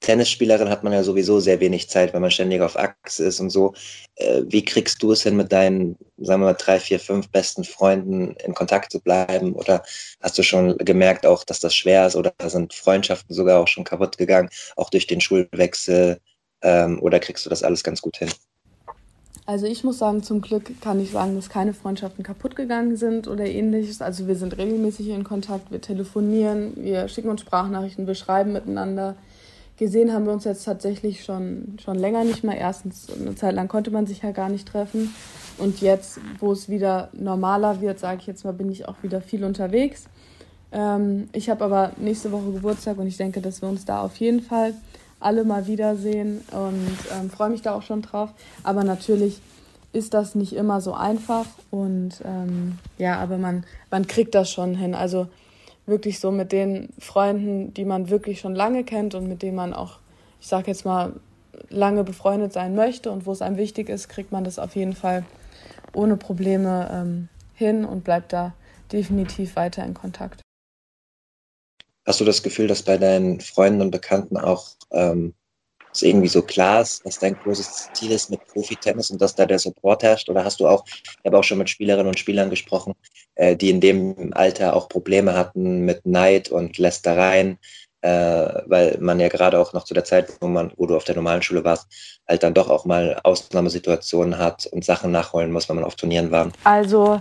Tennisspielerin hat man ja sowieso sehr wenig Zeit, wenn man ständig auf Achse ist und so. Äh, wie kriegst du es hin, mit deinen, sagen wir mal, drei, vier, fünf besten Freunden in Kontakt zu bleiben? Oder hast du schon gemerkt auch, dass das schwer ist? Oder sind Freundschaften sogar auch schon kaputt gegangen, auch durch den Schulwechsel? Ähm, oder kriegst du das alles ganz gut hin?
Also ich muss sagen, zum Glück kann ich sagen, dass keine Freundschaften kaputt gegangen sind oder ähnliches. Also wir sind regelmäßig in Kontakt, wir telefonieren, wir schicken uns Sprachnachrichten, wir schreiben miteinander gesehen haben wir uns jetzt tatsächlich schon, schon länger nicht mehr. Erstens, eine Zeit lang konnte man sich ja gar nicht treffen. Und jetzt, wo es wieder normaler wird, sage ich jetzt mal, bin ich auch wieder viel unterwegs. Ähm, ich habe aber nächste Woche Geburtstag und ich denke, dass wir uns da auf jeden Fall alle mal wiedersehen und ähm, freue mich da auch schon drauf. Aber natürlich ist das nicht immer so einfach und ähm, ja, aber man, man kriegt das schon hin. Also wirklich so mit den Freunden, die man wirklich schon lange kennt und mit denen man auch, ich sag jetzt mal, lange befreundet sein möchte und wo es einem wichtig ist, kriegt man das auf jeden Fall ohne Probleme ähm, hin und bleibt da definitiv weiter in Kontakt.
Hast du das Gefühl, dass bei deinen Freunden und Bekannten auch ähm, es irgendwie so klar ist, was dein großes Ziel ist mit Profi-Tennis und dass da der Support herrscht? Oder hast du auch, ich habe auch schon mit Spielerinnen und Spielern gesprochen, äh, die in dem Alter auch Probleme hatten mit Neid und Lästereien, äh, weil man ja gerade auch noch zu der Zeit, wo man, wo du auf der normalen Schule warst, halt dann doch auch mal Ausnahmesituationen hat und Sachen nachholen muss, wenn man auf Turnieren war.
Also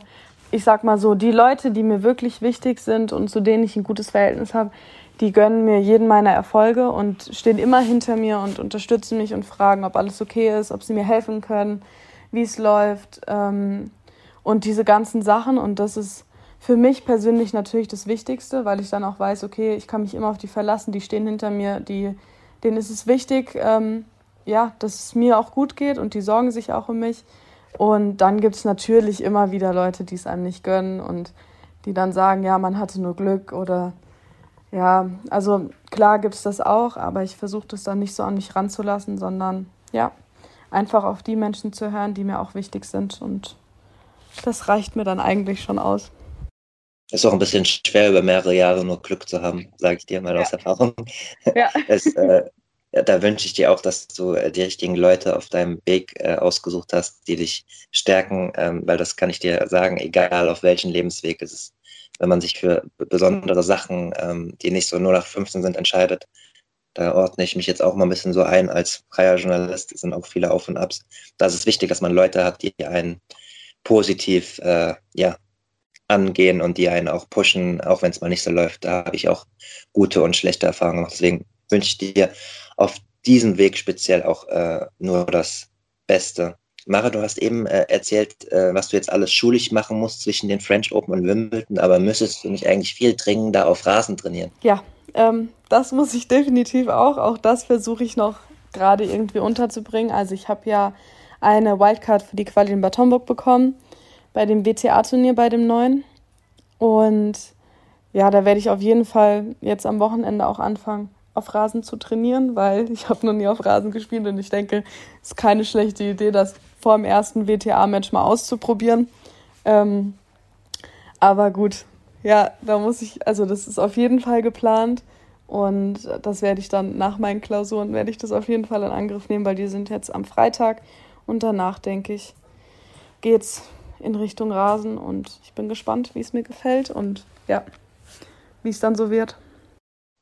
ich sag mal so, die Leute, die mir wirklich wichtig sind und zu denen ich ein gutes Verhältnis habe, die gönnen mir jeden meiner Erfolge und stehen immer hinter mir und unterstützen mich und fragen, ob alles okay ist, ob sie mir helfen können, wie es läuft ähm, und diese ganzen Sachen. Und das ist für mich persönlich natürlich das Wichtigste, weil ich dann auch weiß, okay, ich kann mich immer auf die verlassen, die stehen hinter mir, die, denen ist es wichtig, ähm, ja, dass es mir auch gut geht und die sorgen sich auch um mich. Und dann gibt es natürlich immer wieder Leute, die es einem nicht gönnen und die dann sagen, ja, man hatte nur Glück oder ja, also klar gibt es das auch, aber ich versuche das dann nicht so an mich ranzulassen, sondern ja, einfach auf die Menschen zu hören, die mir auch wichtig sind. Und das reicht mir dann eigentlich schon aus.
Ist auch ein bisschen schwer, über mehrere Jahre nur Glück zu haben, sage ich dir mal ja. aus Erfahrung. Ja. <laughs> Es, äh, da wünsche ich dir auch, dass du äh, die richtigen Leute auf deinem Weg äh, ausgesucht hast, die dich stärken, ähm, weil das kann ich dir sagen, egal auf welchem Lebensweg es ist wenn man sich für besondere Sachen, ähm, die nicht so nur nach 15 sind, entscheidet. Da ordne ich mich jetzt auch mal ein bisschen so ein als freier Journalist. Es sind auch viele Auf und Abs. Da ist es wichtig, dass man Leute hat, die einen positiv äh, ja, angehen und die einen auch pushen, auch wenn es mal nicht so läuft. Da habe ich auch gute und schlechte Erfahrungen gemacht. Deswegen wünsche ich dir auf diesem Weg speziell auch äh, nur das Beste. Mara, du hast eben äh, erzählt, äh, was du jetzt alles schulisch machen musst zwischen den French Open und Wimbledon, aber müsstest du nicht eigentlich viel dringender auf Rasen trainieren?
Ja, ähm, das muss ich definitiv auch. Auch das versuche ich noch gerade irgendwie unterzubringen. Also ich habe ja eine Wildcard für die Quali in Bad Homburg bekommen, bei dem WTA-Turnier, bei dem neuen. Und ja, da werde ich auf jeden Fall jetzt am Wochenende auch anfangen, auf Rasen zu trainieren, weil ich habe noch nie auf Rasen gespielt und ich denke, es ist keine schlechte Idee, das vor dem ersten WTA-Match mal auszuprobieren. Ähm, aber gut, ja, da muss ich, also das ist auf jeden Fall geplant und das werde ich dann nach meinen Klausuren, werde ich das auf jeden Fall in Angriff nehmen, weil die sind jetzt am Freitag und danach, denke ich, geht's in Richtung Rasen und ich bin gespannt, wie es mir gefällt und ja, wie es dann so wird.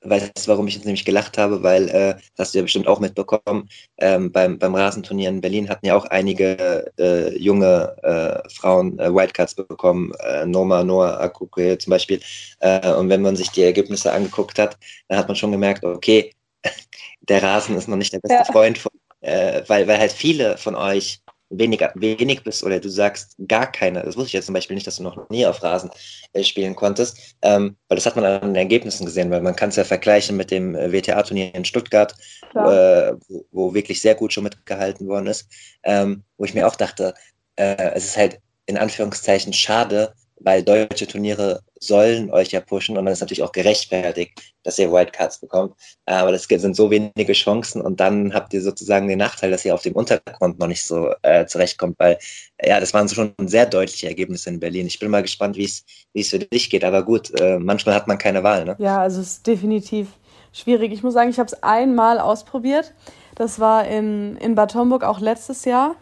Weißt du, warum ich jetzt nämlich gelacht habe? Weil, äh, das hast du ja bestimmt auch mitbekommen, ähm, beim, beim Rasenturnier in Berlin hatten ja auch einige äh, junge äh, Frauen äh, Wildcards bekommen, äh, Noma, Noah, Akuke zum Beispiel. Äh, und wenn man sich die Ergebnisse angeguckt hat, dann hat man schon gemerkt, okay, <laughs> der Rasen ist noch nicht der beste ja. Freund von, äh, weil, weil halt viele von euch weniger, wenig bist oder du sagst gar keine, das wusste ich jetzt zum Beispiel nicht, dass du noch nie auf Rasen äh, spielen konntest, ähm, weil das hat man an den Ergebnissen gesehen, weil man kann es ja vergleichen mit dem äh, WTA-Turnier in Stuttgart, äh, wo, wo, wirklich sehr gut schon mitgehalten worden ist, ähm, wo ich mir auch dachte, äh, es ist halt in Anführungszeichen schade, weil deutsche Turniere sollen euch ja pushen und dann ist natürlich auch gerechtfertigt, dass ihr Wildcards bekommt. Aber das sind so wenige Chancen und dann habt ihr sozusagen den Nachteil, dass ihr auf dem Untergrund noch nicht so äh, zurechtkommt, weil ja, das waren schon sehr deutliche Ergebnisse in Berlin. Ich bin mal gespannt, wie es für dich geht, aber gut, äh, manchmal hat man keine Wahl. Ne?
Ja, also es ist definitiv schwierig. Ich muss sagen, ich habe es einmal ausprobiert. Das war in, in Bad Homburg auch letztes Jahr.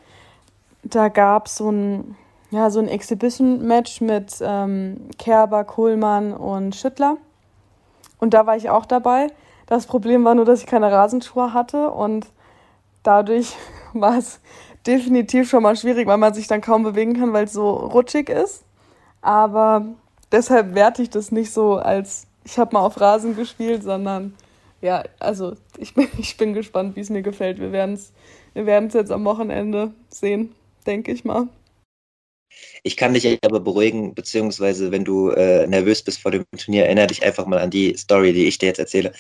Da gab es so ein ja, so ein Exhibition-Match mit ähm, Kerber, Kohlmann und Schüttler. Und da war ich auch dabei. Das Problem war nur, dass ich keine Rasenschuhe hatte und dadurch <laughs> war es definitiv schon mal schwierig, weil man sich dann kaum bewegen kann, weil es so rutschig ist. Aber deshalb werte ich das nicht so als ich habe mal auf Rasen gespielt, sondern ja, also ich bin, <laughs> ich bin gespannt, wie es mir gefällt. Wir werden es wir jetzt am Wochenende sehen, denke ich mal.
Ich kann dich aber beruhigen, beziehungsweise wenn du äh, nervös bist vor dem Turnier, erinnere dich einfach mal an die Story, die ich dir jetzt erzähle.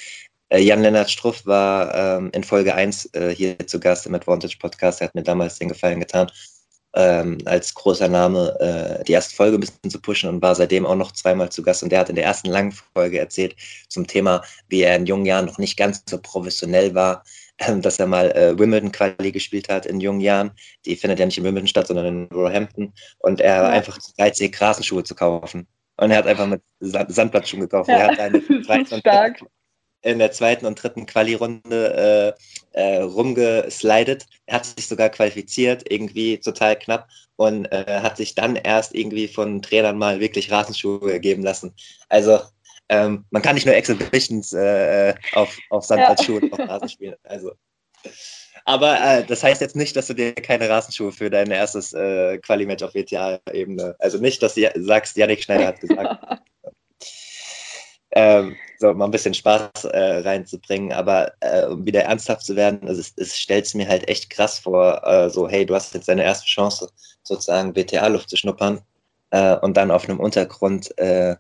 Äh, Jan-Lennart Struff war ähm, in Folge 1 äh, hier zu Gast im Advantage Podcast. Er hat mir damals den Gefallen getan, ähm, als großer Name äh, die erste Folge ein bisschen zu pushen und war seitdem auch noch zweimal zu Gast. Und der hat in der ersten langen Folge erzählt zum Thema, wie er in jungen Jahren noch nicht ganz so professionell war, dass er mal äh, Wimbledon-Quali gespielt hat in jungen Jahren. Die findet ja nicht in Wimbledon statt, sondern in Roehampton. Und er ja. war einfach zu geizig, Rasenschuhe zu kaufen. Und er hat einfach mit Sandplatzschuhen gekauft. Ja. Er hat eine <laughs> Stark in der zweiten und dritten Quali-Runde äh, äh, rumgeslidet. Er hat sich sogar qualifiziert, irgendwie total knapp und äh, hat sich dann erst irgendwie von Trainern mal wirklich Rasenschuhe geben lassen. Also ähm, man kann nicht nur Exhibitions äh, auf, auf Sandplatzschuhe ja. auf Rasen spielen. Also. Aber äh, das heißt jetzt nicht, dass du dir keine Rasenschuhe für dein erstes äh, Quali-Match auf WTA-Ebene, also nicht, dass du sagst, Janik Schneider hat gesagt. <laughs> ähm, so mal ein bisschen Spaß äh, reinzubringen, aber äh, um wieder ernsthaft zu werden, also es, es stellt es mir halt echt krass vor, äh, so hey, du hast jetzt deine erste Chance, sozusagen WTA-Luft zu schnuppern äh, und dann auf einem Untergrund, äh,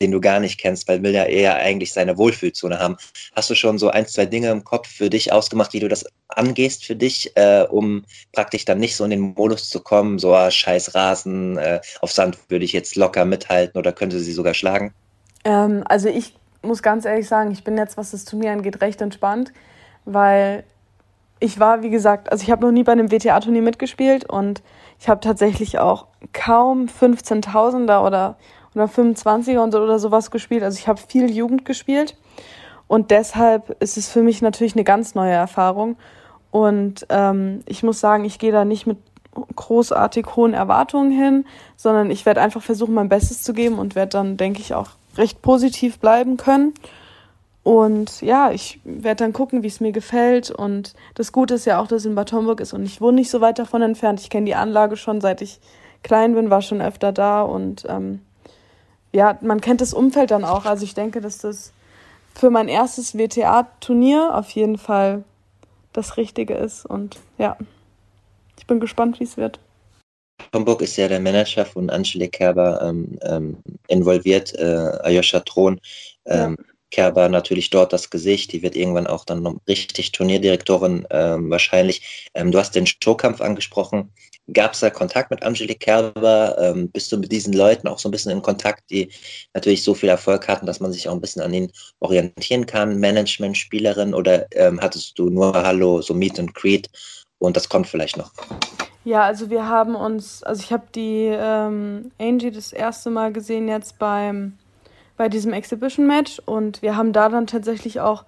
den du gar nicht kennst, weil will ja eher eigentlich seine Wohlfühlzone haben. Hast du schon so ein, zwei Dinge im Kopf für dich ausgemacht, wie du das angehst für dich, äh, um praktisch dann nicht so in den Modus zu kommen, so ah, scheiß Rasen, auf Sand würde ich jetzt locker mithalten oder könnte sie sogar schlagen?
Ähm, also ich muss ganz ehrlich sagen, ich bin jetzt, was das Turnier angeht, recht entspannt, weil ich war, wie gesagt, also ich habe noch nie bei einem WTA-Turnier mitgespielt und ich habe tatsächlich auch kaum 15.000er oder, oder 25er und, oder sowas gespielt. Also ich habe viel Jugend gespielt und deshalb ist es für mich natürlich eine ganz neue Erfahrung. Und ähm, ich muss sagen, ich gehe da nicht mit großartig hohen Erwartungen hin, sondern ich werde einfach versuchen, mein Bestes zu geben und werde dann, denke ich, auch recht positiv bleiben können. Und ja, ich werde dann gucken, wie es mir gefällt. Und das Gute ist ja auch, dass es in Bad Homburg ist und ich wohne nicht so weit davon entfernt. Ich kenne die Anlage schon seit ich klein bin, war schon öfter da und ähm, ja, man kennt das Umfeld dann auch. Also ich denke, dass das für mein erstes WTA-Turnier auf jeden Fall das Richtige ist. Und ja, ich bin gespannt, wie es wird.
Homburg ist ja der Manager von Angelique Kerber ähm, ähm, involviert, äh, Ayosha Thron. Ähm, ja. Kerber natürlich dort das Gesicht, die wird irgendwann auch dann noch richtig Turnierdirektorin ähm, wahrscheinlich. Ähm, du hast den Showkampf angesprochen. Gab es da Kontakt mit Angelique Kerber? Ähm, bist du mit diesen Leuten auch so ein bisschen in Kontakt, die natürlich so viel Erfolg hatten, dass man sich auch ein bisschen an ihnen orientieren kann? Management, Spielerin oder ähm, hattest du nur Hallo, so Meet and Greet und das kommt vielleicht noch?
Ja, also wir haben uns, also ich habe die ähm, Angie das erste Mal gesehen jetzt beim bei diesem Exhibition Match und wir haben da dann tatsächlich auch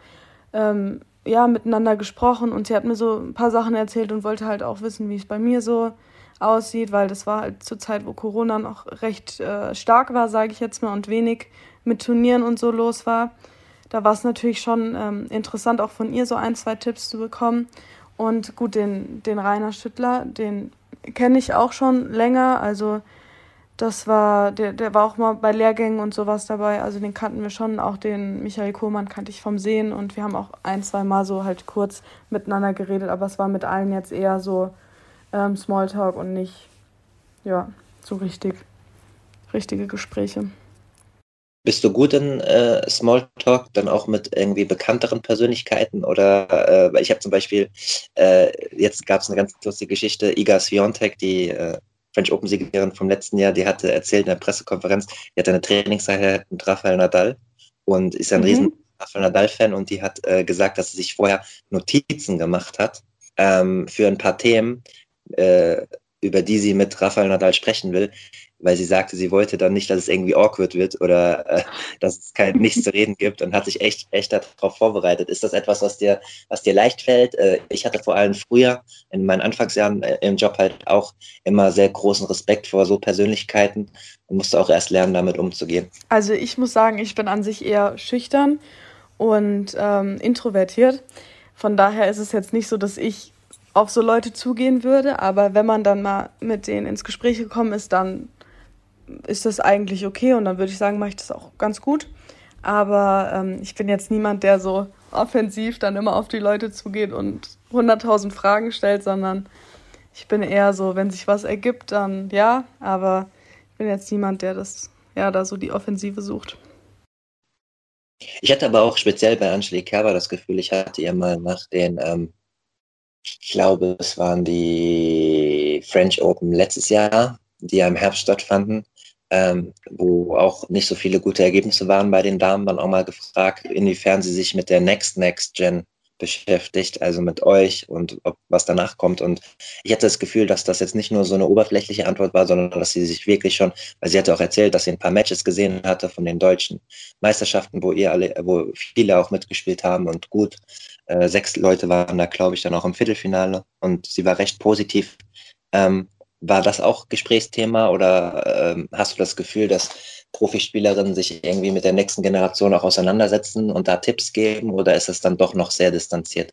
ähm, ja miteinander gesprochen und sie hat mir so ein paar Sachen erzählt und wollte halt auch wissen, wie es bei mir so aussieht, weil das war halt zur Zeit, wo Corona noch recht äh, stark war, sage ich jetzt mal, und wenig mit Turnieren und so los war. Da war es natürlich schon ähm, interessant, auch von ihr so ein, zwei Tipps zu bekommen. Und gut, den, den Rainer Schüttler, den kenne ich auch schon länger. Also das war, der, der war auch mal bei Lehrgängen und sowas dabei. Also den kannten wir schon. Auch den Michael Kohmann kannte ich vom Sehen und wir haben auch ein, zwei Mal so halt kurz miteinander geredet, aber es war mit allen jetzt eher so ähm, Smalltalk und nicht, ja, so richtig, richtige Gespräche.
Bist du gut in äh, Smalltalk, dann auch mit irgendwie bekannteren Persönlichkeiten? Oder, äh, ich habe zum Beispiel, äh, jetzt gab es eine ganz lustige Geschichte, Iga Swiatek, die äh, French Open-Siegerin vom letzten Jahr, die hatte erzählt in der Pressekonferenz, die hatte eine Trainingseinheit mit Rafael Nadal und ist ein mhm. riesen Rafael Nadal-Fan und die hat äh, gesagt, dass sie sich vorher Notizen gemacht hat ähm, für ein paar Themen, äh, über die sie mit Rafael Nadal sprechen will, weil sie sagte, sie wollte dann nicht, dass es irgendwie awkward wird oder äh, dass es kein nichts zu reden gibt und hat sich echt echt darauf vorbereitet. Ist das etwas, was dir was dir leicht fällt? Äh, ich hatte vor allem früher in meinen Anfangsjahren äh, im Job halt auch immer sehr großen Respekt vor so Persönlichkeiten und musste auch erst lernen, damit umzugehen.
Also ich muss sagen, ich bin an sich eher schüchtern und ähm, introvertiert. Von daher ist es jetzt nicht so, dass ich auf so Leute zugehen würde, aber wenn man dann mal mit denen ins Gespräch gekommen ist, dann ist das eigentlich okay und dann würde ich sagen, mache ich das auch ganz gut. Aber ähm, ich bin jetzt niemand, der so offensiv dann immer auf die Leute zugeht und 100.000 Fragen stellt, sondern ich bin eher so, wenn sich was ergibt, dann ja, aber ich bin jetzt niemand, der das, ja, da so die Offensive sucht.
Ich hatte aber auch speziell bei Angelique Kerber das Gefühl, ich hatte ihr mal nach den, ähm, ich glaube, es waren die French Open letztes Jahr, die ja im Herbst stattfanden, ähm, wo auch nicht so viele gute Ergebnisse waren bei den Damen, dann auch mal gefragt, inwiefern sie sich mit der Next Next Gen beschäftigt, also mit euch und ob was danach kommt. Und ich hatte das Gefühl, dass das jetzt nicht nur so eine oberflächliche Antwort war, sondern dass sie sich wirklich schon, weil sie hatte auch erzählt, dass sie ein paar Matches gesehen hatte von den deutschen Meisterschaften, wo ihr alle, wo viele auch mitgespielt haben und gut. Äh, sechs Leute waren da, glaube ich, dann auch im Viertelfinale und sie war recht positiv. Ähm, war das auch Gesprächsthema oder ähm, hast du das Gefühl, dass Profispielerinnen sich irgendwie mit der nächsten Generation auch auseinandersetzen und da Tipps geben oder ist es dann doch noch sehr distanziert?